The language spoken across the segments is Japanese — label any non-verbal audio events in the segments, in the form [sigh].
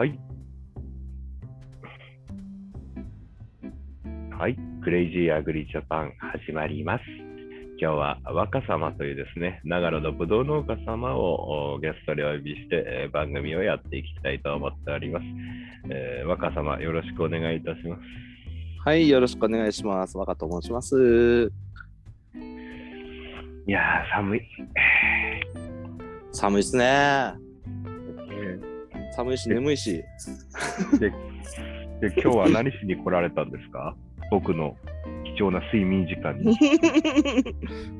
はい。はい。クレイジーアグリジャパン始まります。今日は若様というですね、長野のぶどう農家様をおゲストでお呼びして、えー番組をやっていきたいと思っております。えー若様、よろしくお願いいたします。はい、よろしくお願いします。若と申します。いやー、寒い。寒いっすね。寒いし、眠いし。で、で今日は何しに来られたんですか？[laughs] 僕の貴重な睡眠時間に。[laughs] もう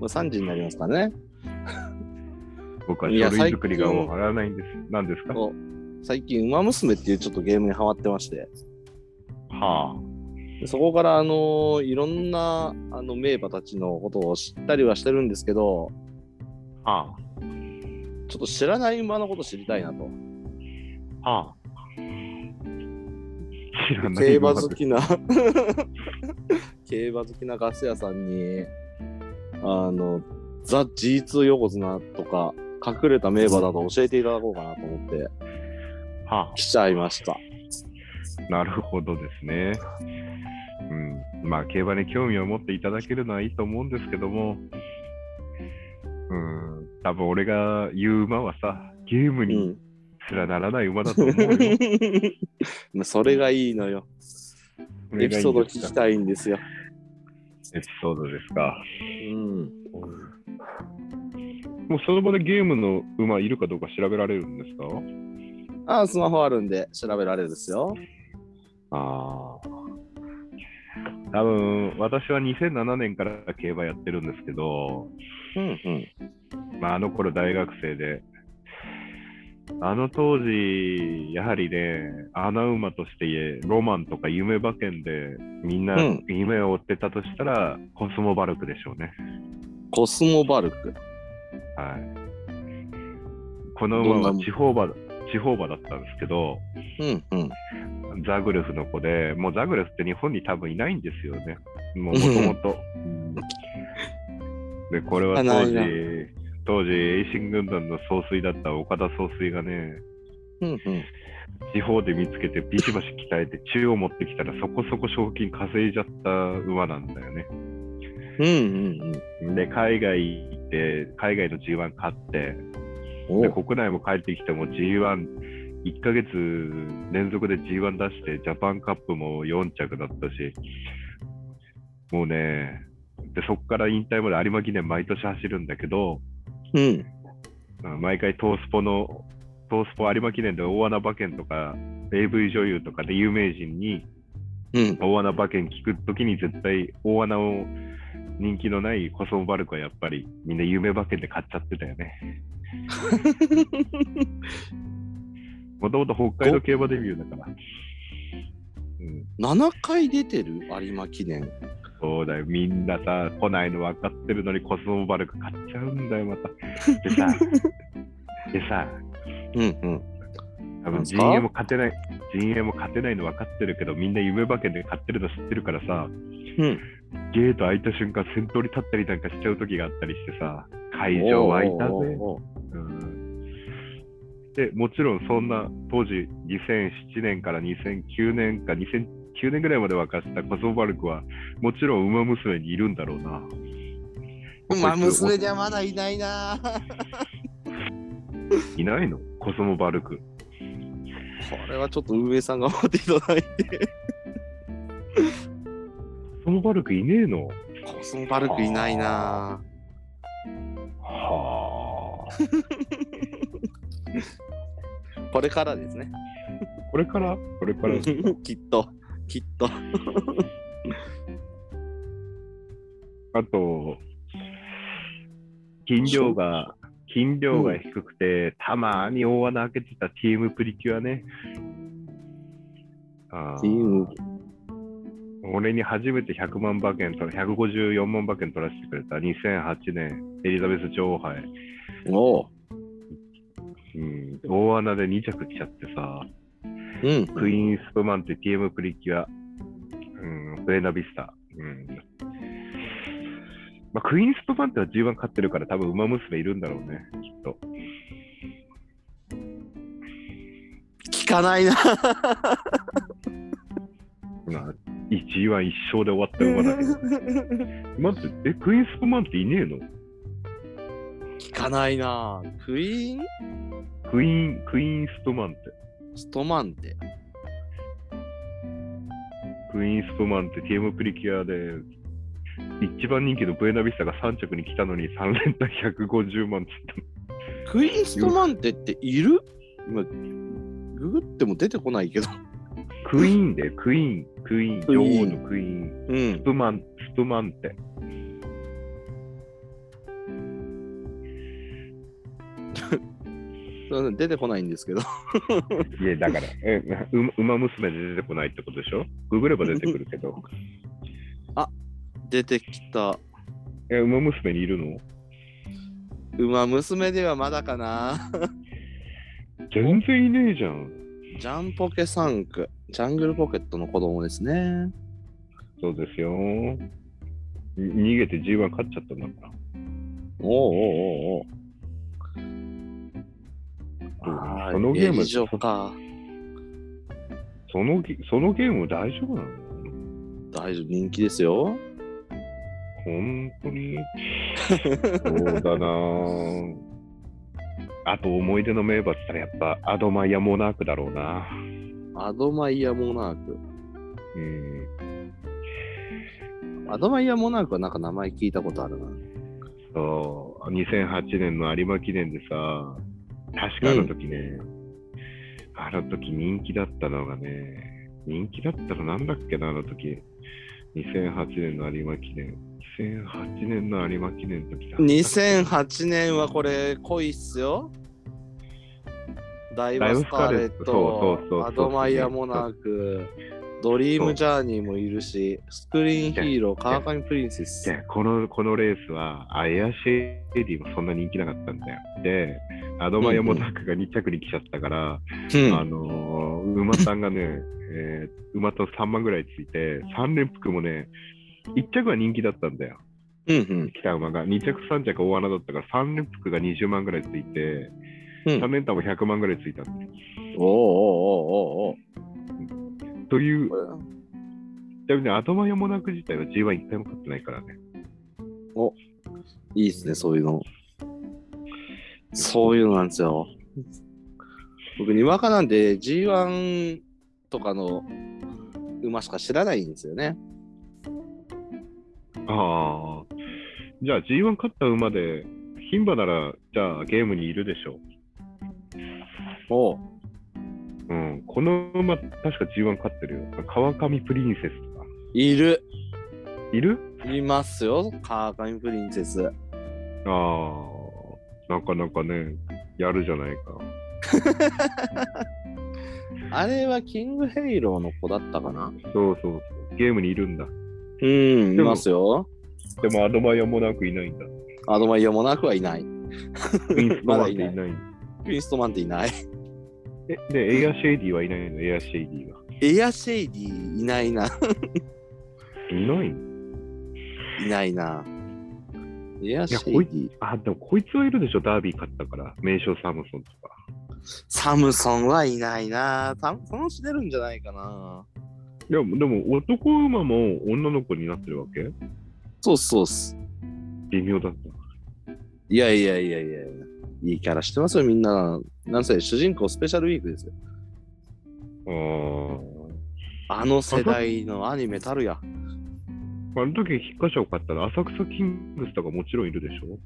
3時になりますからね。僕は書類作りが最近終わらないんです。何ですか？お最近、ウマ娘っていうちょっとゲームにハマってまして、はでそこから、あのーいろんなあの名馬たちのことを知ったりはしてるんですけど、あ。はちょっと知らない馬のこと知りたいなと。あ。はあ。知らない競馬好きな、[laughs] 競馬好きなガス屋さんに、あの、ザ・ G2 横綱とか、隠れた名馬など教えていただこうかなと思っては来ちゃいました。あ。なるほどですね。うん。まあ、競馬に興味を持っていただけるのはいいと思うんですけども、うん。多分俺が言う馬はさ、ゲームうにん。すらならない馬だと思うよ。[laughs] まあそれがいいのよ。エピソード聞きたいんですよ。エピソードですか。うん。もうその場でゲームの馬いるかどうか調べられるんですか？ああ、スマホあるんで調べられるですよ。ああ。多分、私は2007年から競馬やってるんですけど、うんうん。まあ、あの頃大学生で、あの当時、やはりね、穴馬としてロマンとか夢馬券でみんなうん夢を追ってたとしたら、コスモバルクでしょうね。コスモバルク？はい。この馬は地方馬、地方馬だったんですけど、うんうん。ザグレフの子で、もうザグレフって日本に多分いないんですよね。もうもともと。で、これは当時当時、栄新軍団の総帥だった岡田総帥がね、うんうん。地方で見つけてビシバシ鍛えて中央持ってきたらそこそこ賞金稼いじゃった馬なんだよね。うんうんうん。で、海外行って、海外の G1 勝って、おで国内も帰ってきても G1、1ヶ月連続で G1 出して、ジャパンカップも4着だったし、もうね、でそこから引退まで有馬記念毎年走るんだけど、うん。うん毎回トースポの、トースポ有馬記念で大穴馬券とか、AV 女優とかで有名人にうん。大穴馬券聞くときに絶対大穴を人気のないコスモバルクはやっぱりみんな夢馬券で買っちゃってたよね。[laughs] もともと北海道競馬デビューだから。うん、7回出てる有馬記念。そうだよ。みんなさ、来ないの分かってるのにコスモバルク買っちゃうんだよ、また。[laughs] でさ、でさ、うんうん。多分陣営も勝てない、陣営も勝てないの分かってるけど、みんな夢馬券で買ってるの知ってるからさ、うん。ゲート開いた瞬間、先頭に立ったりなんかしちゃう時があったりしてさ、会場湧いたぜ。うんでもちろんそんな当時2007年から2009年か2009年ぐらいまで沸かしたコスモバルクはもちろん馬娘にいるんだろうな。馬娘にはまだいないな。いないの？コスモバルク。これはちょっと運営さん頑張っていただいて。コスモバルクいねえの？コスモバルクいないな。はあ。[laughs] これからですね。これから？これから。[laughs] きっと、きっと。[laughs] あと、金量が、金量が低くて、たまに大穴開けてたチームプリキュアね。あーチーム俺に初めて100万馬券と、154万馬券取らせてくれた2008年エリザベス女王杯。おう。うん、大穴で2着来ちゃってさ、うん。クイーンスプマンって TM プリキュア、うん、ブエナビスタ。うんまあ、クイーンスプマンっては G1 勝ってるから多分馬娘いるんだろうね、きっと。聞かないな。[laughs] まあ、1位は一勝で終わった馬だけど。待って、え、クイーンスプマンっていねえの？聞かないな。クイーン？クイーン、クイーンスプマンって。ストマンって。クイーンスプマンって TM プリキュアで、一番人気のブエナビスタが3着に来たのに3連単150万っつったクイーンストマンテっている？今、ググっても出てこないけど。クイーンで、クイーン、クイーン、女王のクイーン、うんス。プマン、スプマンっ出てこないんですけど。いや、だから、え、う馬娘で出てこないってことでしょ？ググれば出てくるけど。[laughs] 出てきた。え、馬娘にいるの？馬娘ではまだかな。[laughs] 全然いねえじゃん。ジャンポケ3区。ジャングルポケットの子供ですね。そうですよ。に逃げて G1 勝っちゃったんだから。おうおうおうおう。ああ、そのゲーム。そのゲそのゲーム大丈夫なの？大丈夫、人気ですよ。本当に？そうだなぁ [laughs] あと思い出の名馬って言ったらやっぱアドマイヤモナークだろうな。アドマイヤモナーク。うん。アドマイヤモナークはなんか名前聞いたことあるな。そう、2008年の有馬記念でさ、確かあの時ね、あの時人気だったのがね、人気だったのなんだっけな、あの時。2008年の有馬記念。2008年の有馬記念の時だ。2008年はこれ濃いっすよ。ダイバスカーレット、アドマイヤモナーク、ドリームジャーニーもいるし、スクリーンヒーロー、川上プリンセス。でこのこのレースは、あエアシェーディもそんな人気なかったんだよ。で、アドマイヤモナークが2着に来ちゃったから、うんあのー馬さんがね、えー馬と3万ぐらいついて、3連複もね、1着は人気だったんだよ。うんうん来た馬が。2着、3着大穴だったから、3連複が20万ぐらいついて、うん3連単も100万ぐらいついたんだよ。おおおおおおという、おちなみにアドマイヤモナーク自体は G1 一回も勝ってないからね。いいっすね、そういうの。そういうのなんですよ。僕、にわかなんで G1 とかの馬しか知らないんですよね。ああ。じゃあ G1 勝った馬で、牝馬なら、じゃあゲームにいるでしょおうう。うん。この馬、確か G1 勝ってるよ。川上プリンセスとか。いる。いる？いますよ、川上プリンセス。ああ。なかなかね、やるじゃないか。[laughs] あれはキングヘイローの子だったかなそうそうそう。ゲームにいるんだ。うん、いますよ。でもアドマイヤモナークいないんだ。アドマイヤモナークはいない。クィーンスプマンテっていない。[laughs] クィーンスプマンテっていない。え、で、エアシェイディはいないの？エアシェイディは。エアシェイディいないな。いない？いないな。エアシェイディ。あ、でもこいつはいるでしょ、ダービー勝ったから。名称サムソンとか。サムソンはいないな。サムソンしてるんじゃないかな。いや、でも男馬も女の子になってるわけ？そうそうっす。微妙だった。いやいやいやいやいいキャラしてますよ、みんな。なんせ、主人公スペシャルウィークですよ。ああの世代のアニメたるや。あ。あの時、引っかしを買ったら浅草キングスとかもちろんいるでしょ？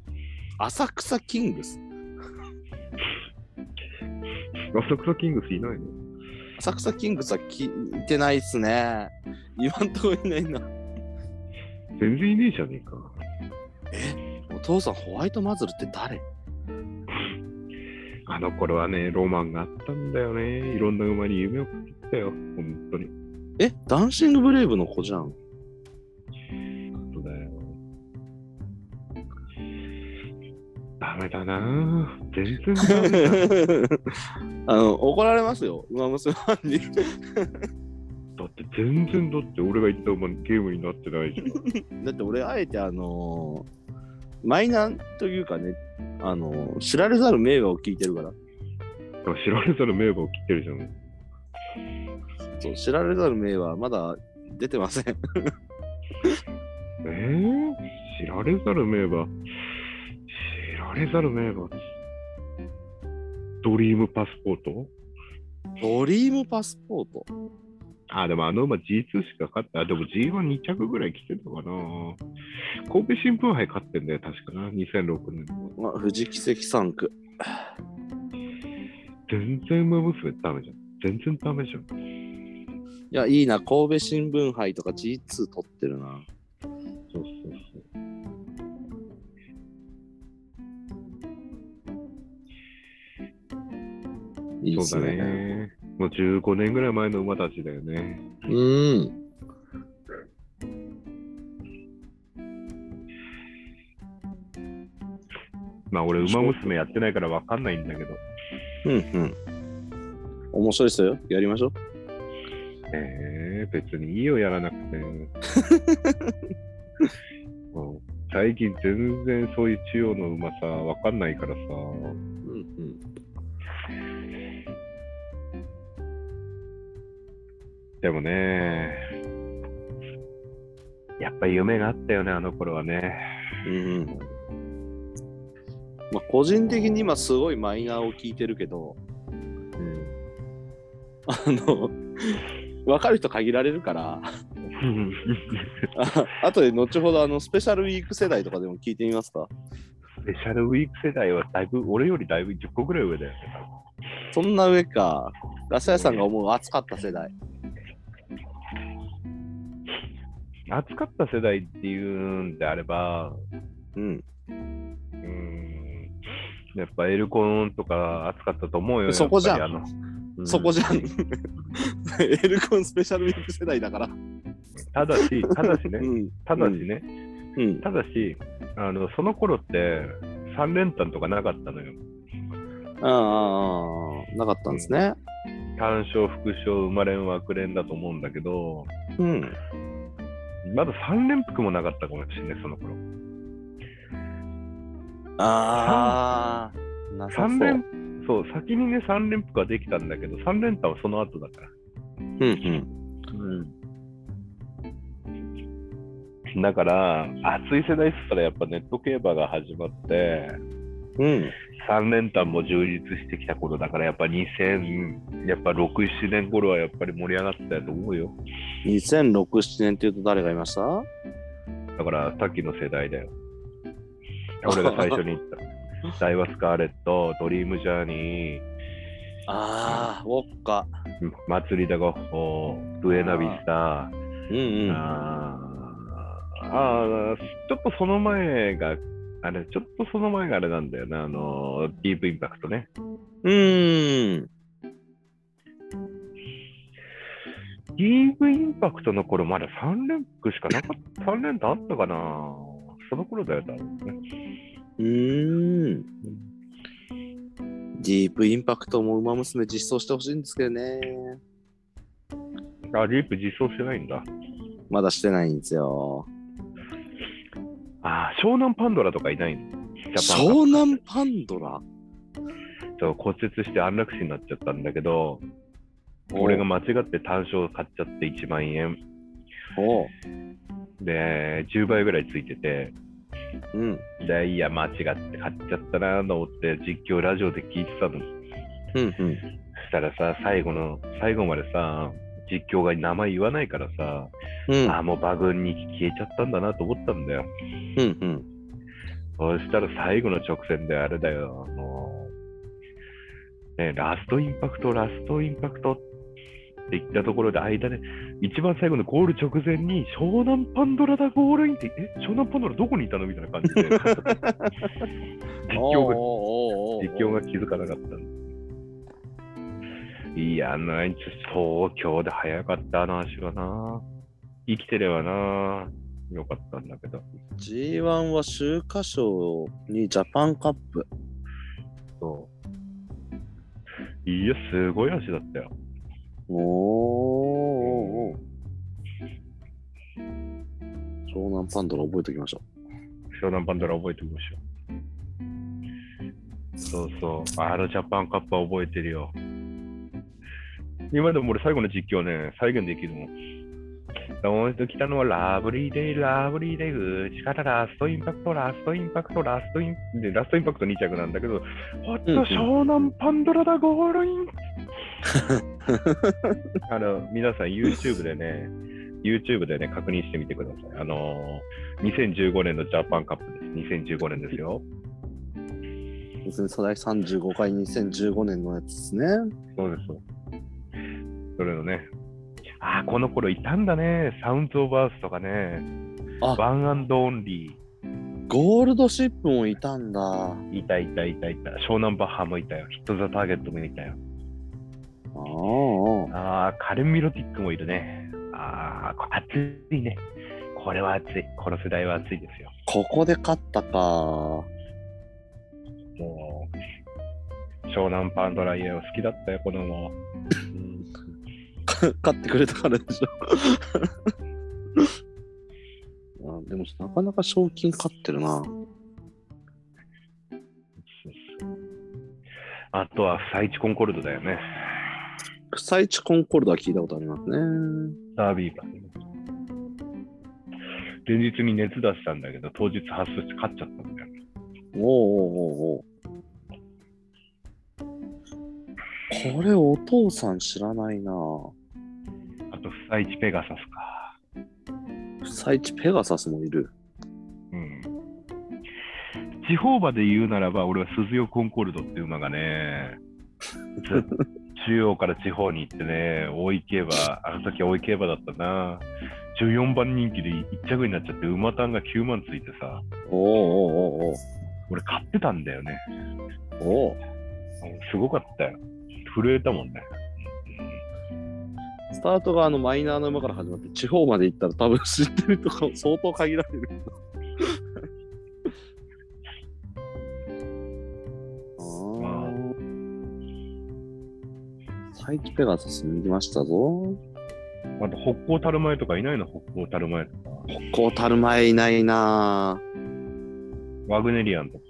浅草キングス？[laughs] 浅草キングスいないの？浅草キングスは聞いてないっすね。今んとこいないな。全然いねえじゃねえか。お父さん、ホワイトマズルって誰？あの頃はね、ロマンがあったんだよね。いろんな馬に夢をかけてたよ。本当に。え、ダンシングブレイブの子じゃん。そうだよ。ダメだなぁ全然ダメだ。[laughs] あの、怒られますよ、馬娘ファンに。[laughs] だって全然だって俺が言った馬ゲームになってないじゃん。[laughs] だって俺、あえてあのーマイナーというかね、あのー知られざる名画を聞いてるから。知られざる名馬を切ってるじゃん。そう、知られざる名はまだ出てません。[laughs] えー、知られざる名馬？知られざる名馬？ドリームパスポート？ドリームパスポート？あ、でもあの馬 G2 しか勝って、あ、でも G12 着ぐらい来てたかな。神戸新聞杯勝ってんだよ、確かな。2006年。まあ、富士奇跡3区。全然馬娘ダメじゃん。全然ダメじゃん。いや、いいな、神戸新聞杯とか G2 取ってるな。そうそうそう。いいね。ね。もう15年ぐらい前の馬たちだよね。うーん。まあ俺、馬娘やってないから分かんないんだけど。うんうん。面白いっすよ。やりましょう。えー、別にいいよ、やらなくて。[laughs] うん最近全然そういう中央の馬さ、分かんないからさ。もね、やっぱり夢があったよね、あの頃はね。うんうん。まあ、個人的に今すごいマイナーを聞いてるけど、うん。あの、分かる人限られるから、あ後で後ほどあのスペシャルウィーク世代とかでも聞いてみますか？スペシャルウィーク世代はだいぶ、俺よりだいぶ10個ぐらい上だよね。そんな上か。ガス屋さんが思う熱かった世代。熱かった世代っていうんであれば、うん。うん、やっぱエルコンとか熱かったと思うよ。そこじゃんうんそこじゃん。[laughs] エルコンスペシャルウィーク世代だから。ただし、ただしね、うん。ただしね、うん。ただし、あのその頃って3連単とかなかったのよ。ああああ、なかったんですね。単勝、副賞、生まれん枠連だと思うんだけど、うん。まだ3連複もなかったかもしれない、その頃。ああ、なさそう。3連、そう、先にね、3連複はできたんだけど、3連単はその後だから。うんうん。だから、熱い世代っつったらやっぱネット競馬が始まって、うん。3連単も充実してきた頃だから、やっぱ2000、やっぱ6、7年頃はやっぱり盛り上がってたと思うよ。2006、7年っていうと誰がいました？だから、さっきの世代だよ。俺が最初に言った。[laughs] ダイワスカーレット、ドリームジャーニー、ああ、ウォッカ。祭りだゴッホ、ブエナビスタ、うんうん。あーあー、ちょっとその前が、あれ、ちょっとその前があれなんだよな、あの、ディープインパクトね。うーん。ディープインパクトの頃まだ3連複しかなかった、3連単あったかなその頃だよ、多分ね。うーん。ディープインパクトも馬娘実装してほしいんですけどね。あ、ディープ実装してないんだ。まだしてないんですよ。あー、湘南パンドラとかいないの？湘南パンドラ？そう骨折して安楽死になっちゃったんだけど、俺が間違って単勝買っちゃって1万円。で、10倍ぐらいついてて、うん。で、いや、間違って買っちゃったなと思って、実況ラジオで聞いてたの。うんうん。そしたらさ、最後の、最後までさ、実況が名前言わないからさ、うんああ、もう馬群に消えちゃったんだなと思ったんだよ。うんうん。そしたら最後の直線であれだよ、あのね、ラストインパクト、ラストインパクト。って言ったところで、間で、一番最後のゴール直前に、湘南パンドラだゴールインって、え、湘南パンドラどこにいたのみたいな感じで、[laughs] 実況が、実況が気づかなかったんいや、ナイツ、東京で早かったな、足はな。生きてればな、よかったんだけど。G1 は秋華賞にジャパンカップ。そう。いや、すごい足だったよ。おー。湘南パンドラ覚えておきましょ湘南パンドラ覚えておきましょう。そうそう。あのジャパンカップは覚えてるよ。今でも俺最後の実況ね、再現できるもん。もう一度来たのはラブリーデイ、ラブリーデイ、内からラストインパクト、ラストインパクト、ラストイン、で、ラストインパクト2着なんだけど、ほっと湘南パンドラだ、ゴールイン [laughs] あの、皆さん YouTube でね、YouTube でね、確認してみてください。あのー、2015年のジャパンカップです。2015年ですよ。う。別に初代35回2015年のやつですね。そうです。それのね、ああ、この頃いたんだね。サウンズオブアースとかね。あワンアンドオンリー。ゴールドシップもいたんだ。いたいたいたいた。湘南バッハもいたよ。ヒットザターゲットもいたよ。ああ。カレンミロティックもいるね。ああ、こ熱いね。これは熱い。この世代は熱いですよ。ここで勝ったか。もう、湘南パンドライエを好きだったよ、子供。うん勝ってくれたからでしょ。[laughs] あでもなかなか賞金勝ってるな。あとは、フサイチ・コンコルドだよね。不採地コンコルドは聞いたことありますね。ダービーが。前日に熱出したんだけど、当日発症して勝っちゃったんだよね。おうおうおうおうこれお父さん知らないなあと、フサイチ・ペガサスか。不採地ペガサスもいる。うん。地方馬で言うならば、俺は鈴代コンコルドっていう馬がね、[laughs] ず中央から地方に行ってね、大井競馬、あの時は大井競馬だったな。14番人気で1着になっちゃって、馬単が9万ついてさ、おうおうおう俺買ってたんだよね。おうおうすごかったよ。震えたもんね。スタートがあのマイナーの馬から始まって地方まで行ったら多分知ってるとか相当限られる。ああ。サイチペガサスに行きましたぞ。あと、北高たる前とかいないの？北高たる前とか。こうたる前いないなワグネリアンとか。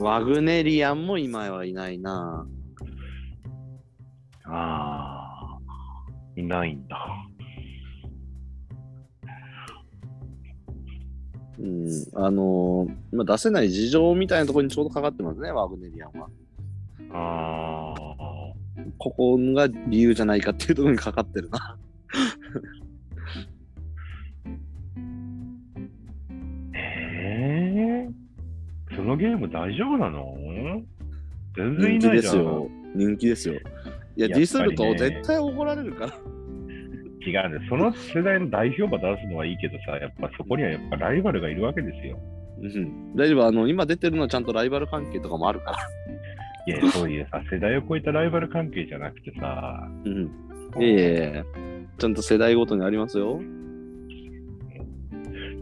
ワグネリアンも今はいないなあいないんだ。うん。あのー今出せない事情みたいなところにちょうどかかってますね、ワグネリアンは。ああ、ここが理由じゃないかっていうところにかかってるな。[laughs] ええそのゲーム大丈夫なの？全然い人気ないじゃん。ですよ。人気ですよ。いや、ディスると絶対怒られるから。違うんです。その世代の代表馬出すのはいいけどさ、やっぱそこにはやっぱライバルがいるわけですよ。うん。大丈夫、あの、今出てるのはちゃんとライバル関係とかもあるから。いや、そういうさ、世代を超えたライバル関係じゃなくてさ、うん。いえちゃんと世代ごとにありますよ。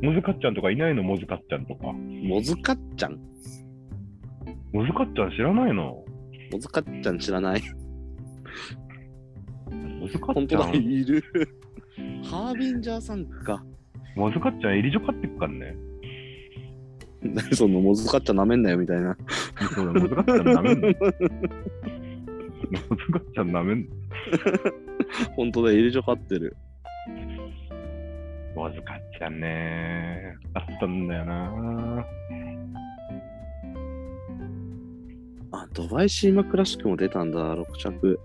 モズカッちゃんとかいないの？モズカッちゃんとか。モズカッちゃん。モズカッちゃん知らないの？モズカッちゃん知らない。モズカッいる。ハービンジャーさんか。モズカッちゃんエリジョ飼ってっからね。何そのモズカッちゃんなめんなよみたいな。そうだ、モズカッちゃん舐めんの。モズカッちゃん舐めんの。本当だ、エリジョ飼ってる。モズカッちゃんね。あったんだよな。あ、ドバイシーマクラシックも出たんだ、6着。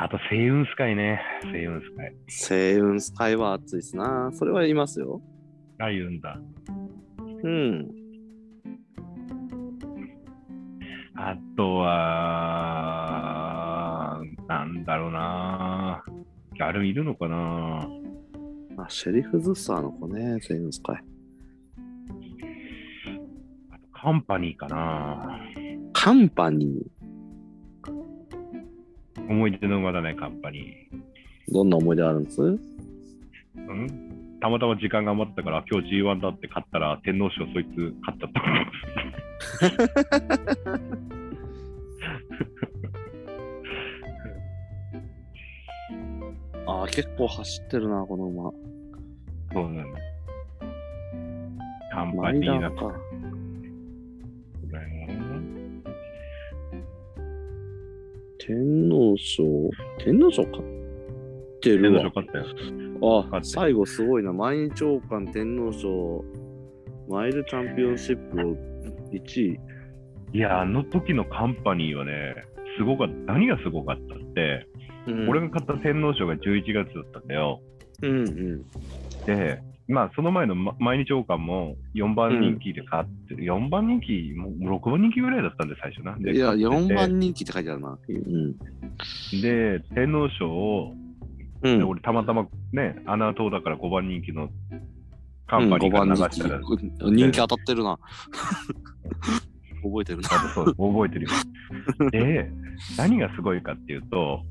あと、星雲スカイね。星雲スカイ。星雲スカイは熱いっすな。それは言いますよ。あ、言うんだ。うん。あとは、なんだろうな。あれいるのかなあ、シェリフ・ズッサーの子ね、そういうの使い。カンパニーかなカンパニ思い出の馬だね、カンパニー。どんな思い出あるんです？ー。うん？たまたま時間が余ったから、今日 G1 だって勝ったら、天皇賞そいつ勝っちゃった。[laughs] ああ、結構走ってるな、この馬。そうなんだ。カンパニーだか。天皇賞？天皇賞勝って天るわ。皇賞勝ったよ。あ最後すごいな。毎日王冠天皇賞、マイルチャンピオンシップを1位。いや、あの時のカンパニーはね、すごかった。何がすごかったって、うん俺が買った天皇賞が11月だったんだよ。うんうん。で、まあ、その前の、ま毎日王冠も4番人気で買ってる。4番人気、もう6番人気ぐらいだったんで、最初な。でいや、買ってて4番人気って書いてあるな。うん。で、天皇賞を、うん。で俺、たまたまね、穴党だから5番人気のカンパニーから流したら、うん人気当たってるな。[laughs] 覚えてるな。そう覚えてるよ。[laughs] で、何がすごいかっていうと、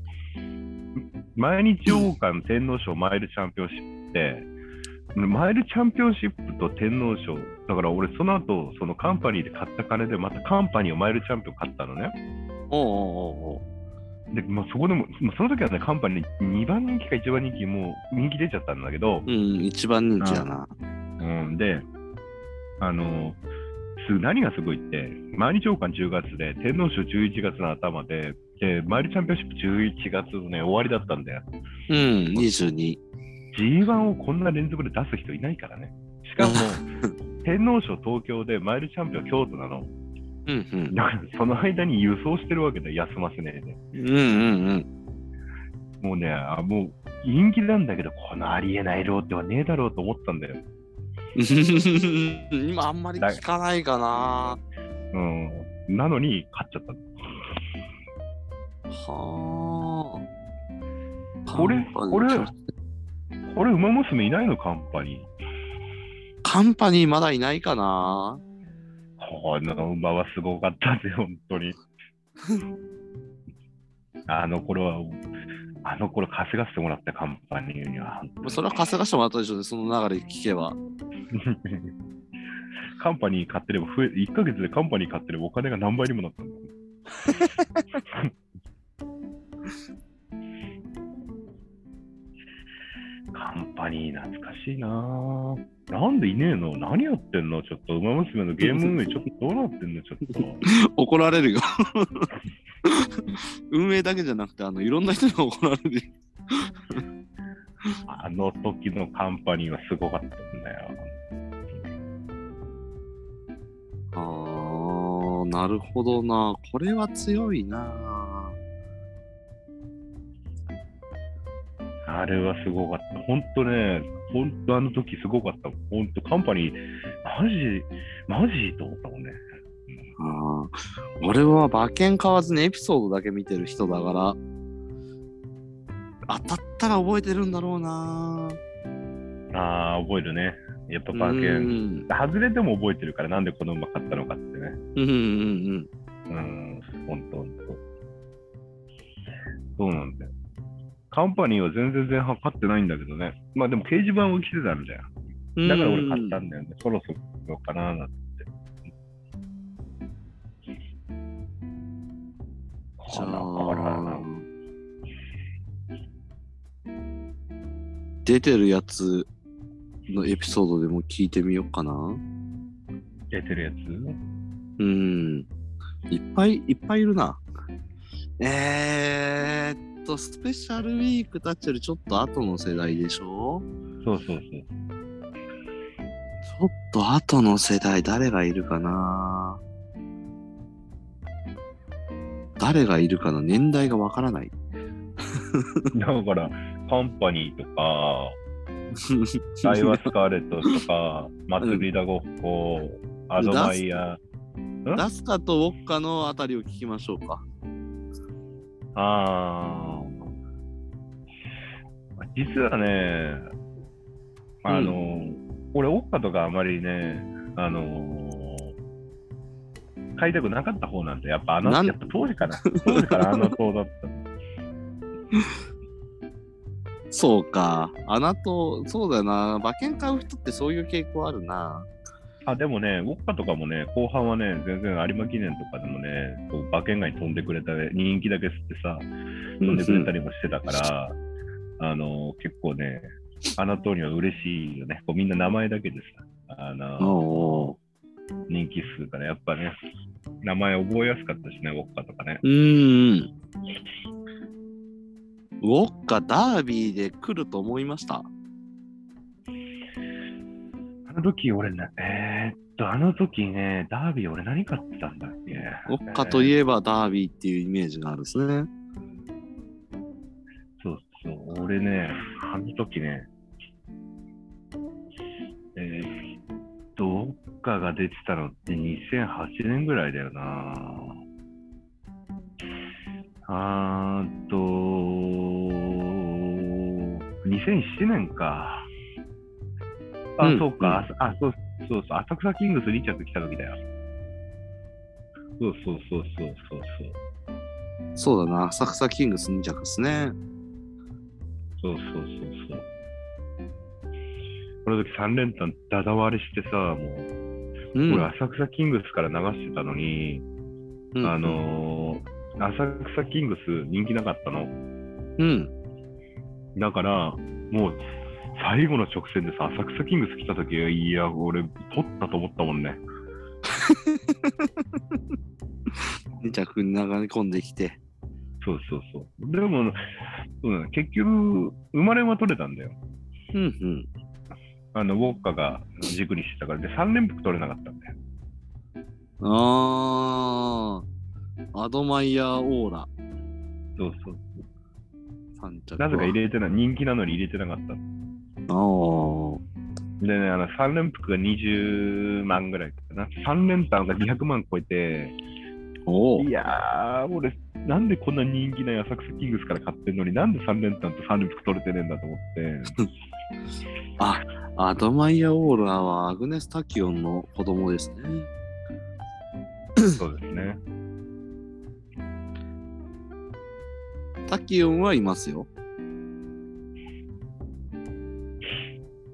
毎日王冠、天皇賞、マイルチャンピオンシップって、マイルチャンピオンシップと天皇賞、だから俺、その後、そのカンパニーで買った金で、またカンパニーをマイルチャンピオン買ったのね。おうおうおうおうで、まあ、そこでも、まあ、その時はね、カンパニー2番人気か1番人気、もう人気出ちゃったんだけど、うん、一番人気だな。うん、で、あの、す何がすごいって、毎日王冠10月で、天皇賞11月の頭で、で、マイルチャンピオンシップ11月のね、終わりだったんだよ。うん、22。G1 をこんな連続で出す人いないからね。しかも、天皇賞東京でマイルチャンピオン京都なの。うんうん。だからその間に輸送してるわけで、休ませねえで。うんうんうん。もうね、あもう人気なんだけど、このありえないローテはねえだろうと思ったんだよ。[laughs] 今あんまり聞かないかな。うん。なのに、勝っちゃったの。はあ。これこれこれ、馬娘いないの？カンパニー。カンパニーまだいないかなこの馬はすごかったぜ、本当に。あの頃は、あの頃稼がせてもらったカンパニーには。それは稼がしてもらったでしょうね、その流れ聞けば。[laughs] カンパニー買ってれば増え、1ヶ月でカンパニー買ってればお金が何倍にもなったんだ。カンパニー懐かしいなぁ。なんでいねえの？何やってんの？ちょっと、馬娘のゲーム運営ちょっとどうなってんの？ちょっと。[laughs] 怒られるよ。[laughs] 運営だけじゃなくて、あの、いろんな人に怒られるよ。[laughs] あの時のカンパニーはすごかったんだよ。あー、なるほどな。これは強いな。あれはすごかった。ほんとね、ほんとあの時すごかった。ほんとカンパニー、マジ、マジと思ったもんね。あー俺は馬券買わずにエピソードだけ見てる人だから、当たったら覚えてるんだろうな。ああ、覚えるね。やっぱ馬う券。ん外れても覚えてるから、なんでこの馬買ったのかってね。うんうんうん。うん、ほんとほんと。そうなん。カンパニーは全然前半買ってないんだけどね。まあでも掲示板を来てたんだよ。だから俺買ったんだよね。そろそろかなーなんて。出てるやつのエピソードでも聞いてみようかな。出てるやつ？うん。いっぱいいっぱいいるな。えーっと、スペシャルウィークたちよりちょっと後の世代でしょ？そうそうそう。ちょっと後の世代誰がいるかな？誰がいるかな年代がわからない。[laughs] だから、カンパニーとか、ダイワスカーレットとか、[laughs] 祭りだごっこ、アドマイヤー、ダスカとウォッカのあたりを聞きましょうか。あー実はね、あの、俺、オッカとかあまりね、あの買いたくなかった方なんで、やっぱあの、やっぱ当時から、当時からあの塔だった。[laughs] そうか。あなと、そうだよな。馬券買う人ってそういう傾向あるな。あ、でもね、ウォッカとかもね、後半はね、全然有馬記念とかでもね、こう馬券外に飛んでくれた、人気だけ吸ってさ、飛んでくれたりもしてたから、あの、結構ね、あの通りは嬉しいよね。こうみんな名前だけでさ、あの、人気数からやっぱね、名前覚えやすかったしね、ウォッカとかね。うーん。ウォッカダービーで来ると思いました？あの時俺ね、えー、っと、あの時ね、ダービー俺何買ってたんだっけ？ウォッカといええばダービーっていうイメージがあるんですね。ーそう俺ね、あの時ね、えー、っと、ウォッカが出てたのって2008年ぐらいだよなあーっと、2007年か。あ、うんそうか、あ、あそうそうそう、浅草キングス2着来た時だよ。そうそうそうそうそうそう。そうだな。浅草キングス2着ですね。そうそうそうそう。この時3連単ダダ割れしてさ、もう、うん。俺浅草キングスから流してたのに、うんあ、のー浅草キングス人気なかったの。うん。だから、もう、最後の直線でさ、浅草キングス来た時いや、俺、取ったと思ったもんね。2着に流れ込んできて。そうそうそう。でも、うん、結局、生まれは取れたんだよ。うんうん。あの、ウォッカが軸にしてたから。で、3連複取れなかったんだよ。あー、アドマイヤーオーラそうそう。3着は。なぜか入れてない、人気なのに入れてなかった。あー。でね、あの、3連複が20万ぐらいかな。3連単が200万超えて、おーいやー、俺、なんでこんな人気ない浅草キングスから買ってんのに、なんで3連単と3連複取れてねえんだと思って。[laughs] あ、アドマイヤオーラはアグネス・タキオンの子供ですね。そうですね。[coughs] タキオンはいますよ。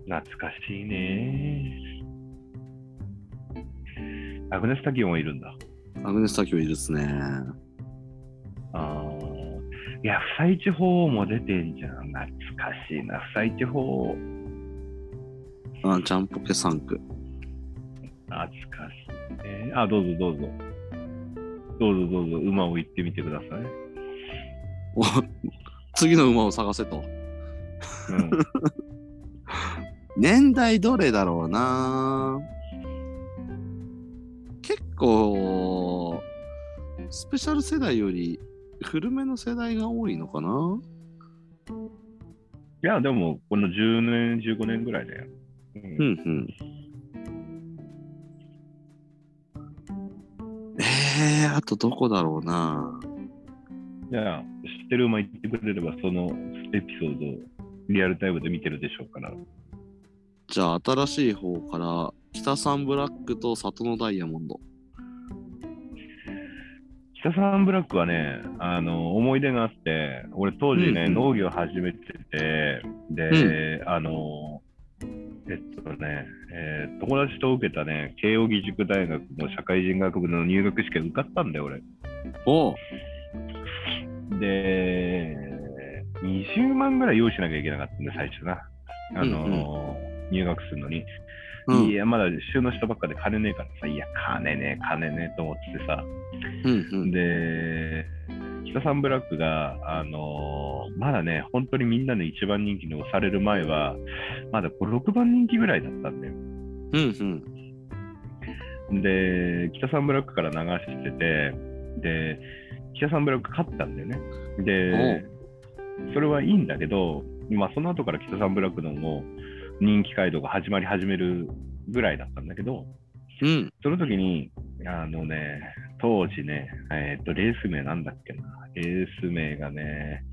懐かしいねアグネスタキオンはいるんだ。アグネス・タキオンいるっすね。あーいや、不採地方も出てんじゃん。懐かしいな、不採地方。あ、ジャンポケ3区。懐かしいね。あ、どうぞどうぞ。どうぞどうぞ、馬を行ってみてください。お次の馬を探せと。うん、[laughs] 年代どれだろうな結構、スペシャル世代より古めの世代が多いのかな？いや、でも、この10年、15年ぐらいだよ。うんうんうん。えー、あとどこだろうな？じゃあ、知ってる馬言ってくれれば、そのエピソードをリアルタイムで見てるでしょうから。じゃあ新しい方から北サンブラックと里のダイヤモンド。北サンブラックはね、あの、思い出があって、俺当時ね、うんうん農業始めてて、で、あの、えっとね、えー友達と受けたね、慶應義塾大学の社会人学部の入学試験受かったんだよ、俺。おうで、20万ぐらい用意しなきゃいけなかったんで、最初な。あの、入学するのに。うんいや、まだ週の人ばっかで金ねえからさ、いや、金ねえ、金ねえと思ってさ。うんうん。で、北サンブラックが、あのーまだね、本当にみんなの一番人気に押される前は、まだ5、6番人気ぐらいだったんだよ。うんうん。で、北サンブラックから流してて、で、北サンブラック勝ったんだよね。で、それはいいんだけど、まあ、その後から北サンブラックのもう人気街道が始まり始めるぐらいだったんだけど、うん。その時に、あのね、当時ね、えっと、レース名なんだっけな。レース名がね、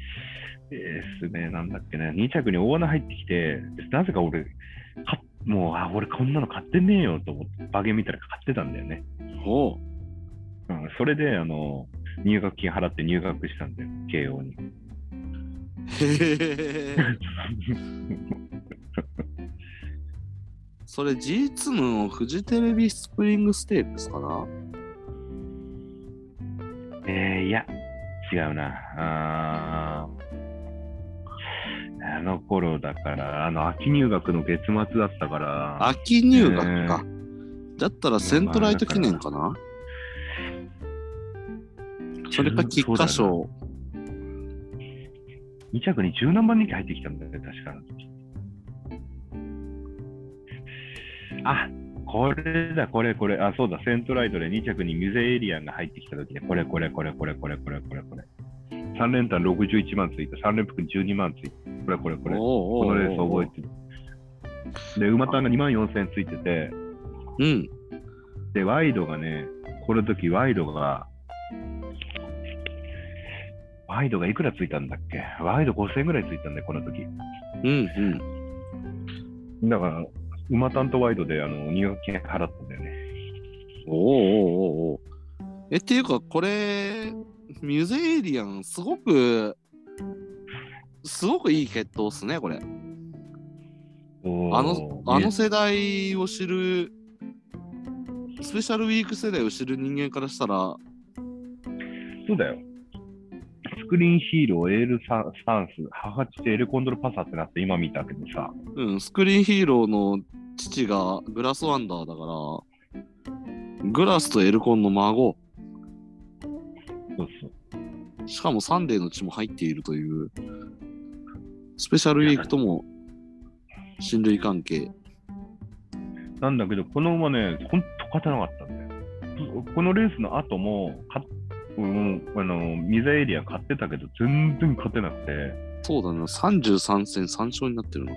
レース名なんだっけな。2着に大穴入ってきて、なぜか俺、かもう、あ、俺こんなの買ってねえよと思って、バゲ見たら買ってたんだよね。ほうん、それで、あの、入学金払って入学したんだよ、慶応に。う。へえ。それ G2 のフジテレビスプリングステークスかな？えー、いや、違うな。あーあの頃だから、あの、秋入学の月末だったから、秋入学か。だったらセントライト記念かな？それか菊花賞。2着に十何番人気入ってきたんだよね、確か。あ、これだ、これ、これ。あ、そうだ、セントライトで2着にミュゼエリアンが入ってきた時ね、これ、これ、これ、これ、これ、これ、これ、これ。3連単61万ついた、3連複12万ついた。これ、これ、これ。このレース覚えてる。で、馬単が2万4000ついてて、うん。で、ワイドがね、この時ワイドが、ワイドがいくらついたんだっけ？ワイド5000ぐらいついたんだよ、この時。うんうん。だから、馬単とワイドであの入学金払ったんだよね。おおおおおえ、っていうか、これ、ミュゼエリアン、すごく、すごくいい決闘っすね、これ。あの、あの世代を知る、スペシャルウィーク世代を知る人間からしたら、そうだよ。スクリーンヒーロー、エールサスタンス、母父エルコンドルパサーってなって今見たけどさ、うん、スクリーンヒーローの父がグラスワンダーだから、グラスとエルコンの孫、そうそう。しかもサンデーの血も入っているという、スペシャルウィークとも親類関係。なんだけど、この馬ね、ほんと勝てなかったんだよ。このレースの後も、かうん、あの、ミザエリア買ってたけど、全然勝てなくて、そうだね、33戦3勝になってるの。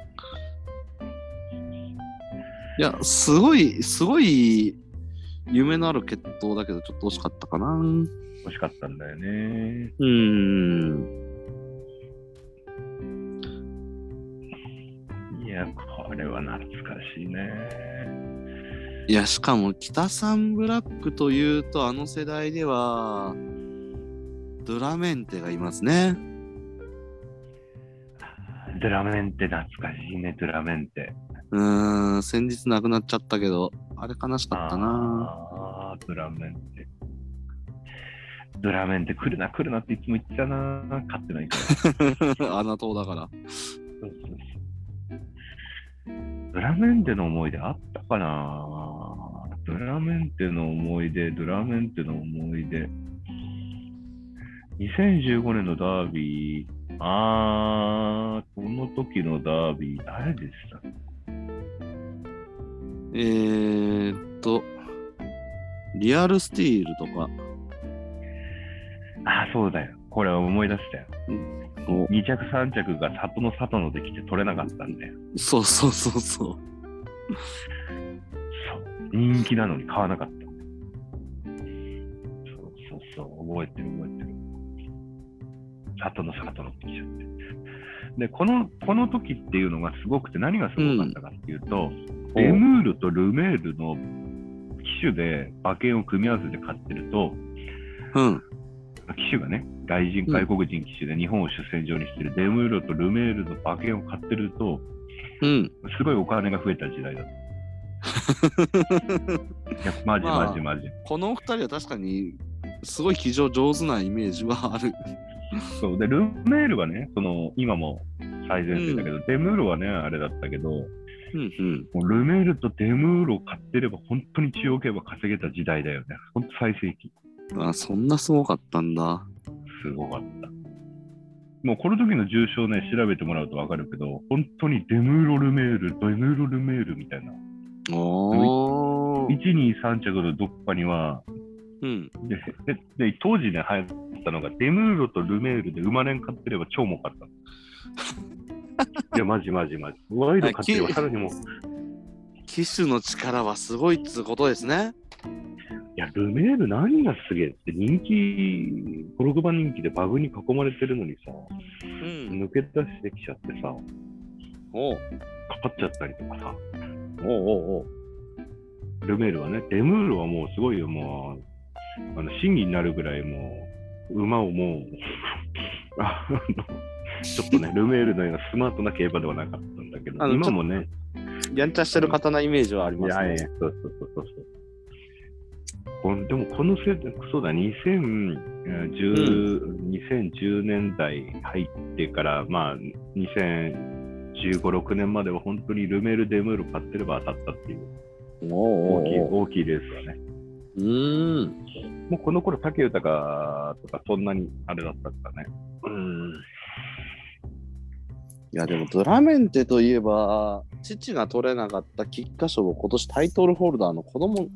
いや、すごい、すごい夢のある決闘だけど、ちょっと惜しかったかな。う惜しかったんだよね。ーん。いや、これは懐かしいね。いや、しかも、北サンブラックというと、あの世代では、ドラメンテがいますね。ドラメンテ懐かしいね、ドラメンテ。うーん、先日亡くなっちゃったけど、あれ悲しかったな。ああ、ドラメンテ。ドラメンテ来るな、来るなっていつも言ってたな。勝ってないから。[laughs] 穴党だから。そうそうそうドラメンテの思い出あったかな？ドラメンテの思い出、ドラメンテの思い出。2015年のダービー、あー、この時のダービー、誰でした？えーっと、リアルスティールとか、あー、そうだよ。これ思い出したよ。お2着3着が里の里のできて取れなかったんだよ。そうそうそうそう。そう。人気なのに買わなかった。そうそうそう、覚えてる覚えてる。里の里のってきちゃって。で、この、この時っていうのがすごくて何がすごかったかっていうと、レムールとルメールの機種で馬券を組み合わせて買ってると、うん。機種がね、外人、外国人機種で日本を主戦場にしてるレムールとルメールの馬券を買ってると、うん。すごいお金が増えた時代だった。[laughs] いやマジまあマジマジ。このお二人は確かに、すごい騎乗上手なイメージはある。そう。で、ルメールはね、その、今も最前線だけど、デムールはね、あれだったけど、もうんうん。うルメールとデムールを買ってれば、本当に中央競馬稼げた時代だよね。本当最盛期。あ、そんなすごかったんだ。すごかった。もうこの時の重賞ね、調べてもらうとわかるけど、本当にデムーロルメール、デムーロルメールみたいな。おー。1、2、3着のどっかには、うん。で、でで当時ね、流行ったのが、デムーロとルメールで馬連買ってれば超儲かったの。[laughs] いや、マジマジマジ。ワイド買ってればさらにもう、騎手の力はすごいっつうことですね。や、ルメール何がすげえって人気、ブログ版人気でバグに囲まれてるのにさ、うん。抜け出してきちゃってさ、おうかかっちゃったりとかさ、おうおうおうルメールはね、デムールはもうすごいよ、もう、あの、審議になるぐらいもう、馬をもう、[laughs] あのちょっとね、[laughs] ルメールのようなスマートな競馬ではなかったんだけど、今もね、やんちゃしてる方なイメージはありますねいやいや。そうそうそうそう。こんでもこのせそうだ、2010、2010年代入ってから、まあ、2015、6年までは本当にルメール、デムール買ってれば当たったっていう大きい大きいレースだね。うーん。もうこの頃、武豊とかそんなにあれだったからね。うん。いや、でもドラメンテといえば、父が取れなかった菊花賞を今年タイトルホルダーの子供、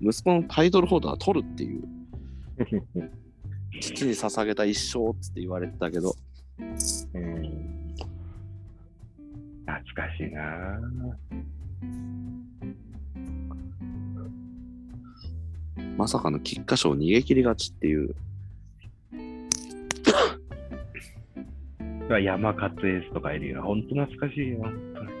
息子のタイトルホルダーが取るっていう、[laughs] 父に捧げた一生って言われてたけど、うん懐かしいなまさかの菊花賞逃げ切り勝ちっていう、ぁ。山勝エースとかいるよ。本当懐かしいよ。本当に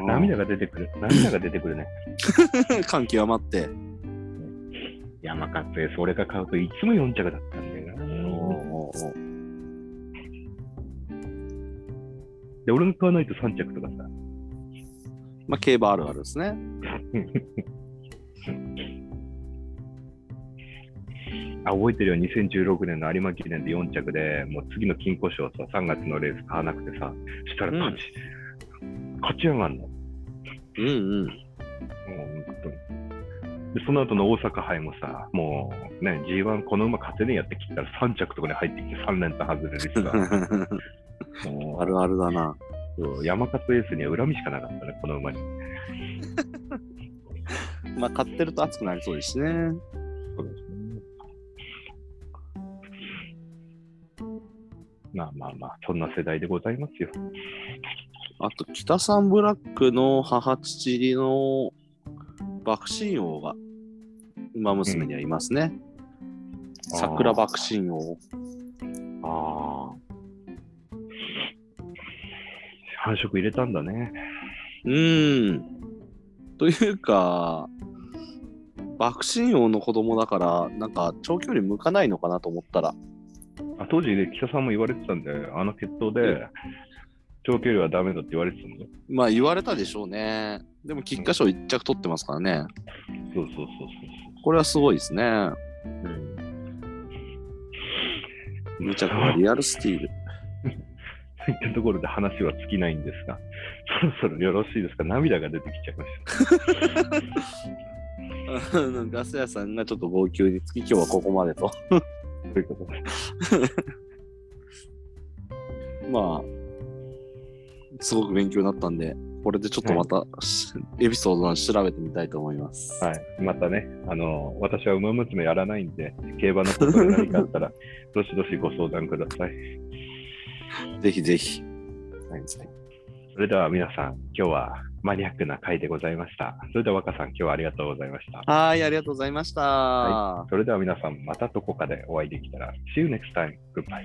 ー、涙が出てくる。涙が出てくるね。[laughs] 感極まって。山勝エース、俺が買うといつも4着だったんだよな。で、俺が買わないと3着とかさ。まあ、競馬あるあるですね。[laughs] あ覚えてるよ、2016年の有馬記念で4着で、もう次の金庫賞さ、3月のレース買わなくてさ、したら勝ち、勝ち上がんの。もうんうん。う本当に。で、その後の大阪杯もさ、もうね、G1 この馬勝てねえやって切ったら3着とかに入ってきて3連単外れるしさ、[laughs] もうあるあるだな。そう山勝エースには恨みしかなかったね、この馬に。[laughs] まあ、買ってると熱くなりそうですしね。そうですね。まあまあまあ、そんな世代でございますよ。あと、北サンブラックの母父の爆心王が馬娘にはいますね。あー桜爆心王。ああ。繁殖入れたんだね。うーん。というか、爆心王の子供だから、なんか長距離向かないのかなと思ったら、あ当時ね、北さんも言われてたんで、あの決闘で、長距離はダメだって言われてたんだよ。まあ言われたでしょうね。でも、菊花賞1着取ってますからね。そうそうそうこれはすごいですね。そう。うん、2着はリアルスティール。そういったところで話は尽きないんですが、そろそろよろしいですか？涙が出てきちゃいました。あのガス屋さんがちょっと号泣につき、今日はここまでと。[laughs] ということで。[laughs] まあ、すごく勉強になったんで、これでちょっとまた、しエピソードを調べてみたいと思います。はい。またね、あの、私は馬娘やらないんで、競馬のことで何かあったら、[laughs] どしどしご相談ください。ぜひぜひ。はい、それでは皆さん、今日はマニアックな回でございました。それでは若さん、今日はありがとうございました。はい、ありがとうございました。はそれでは皆さん、またどこかでお会いできたら、See you next time. Goodbye.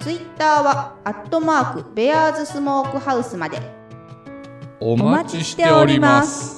ツイッターはアットマークベアーズスモークハウスまで。お待ちしております。